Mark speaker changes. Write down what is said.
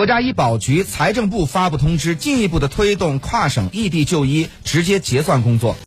Speaker 1: 国家医保局财政部发布通知进一步的推动跨省异地就医直接结算工作。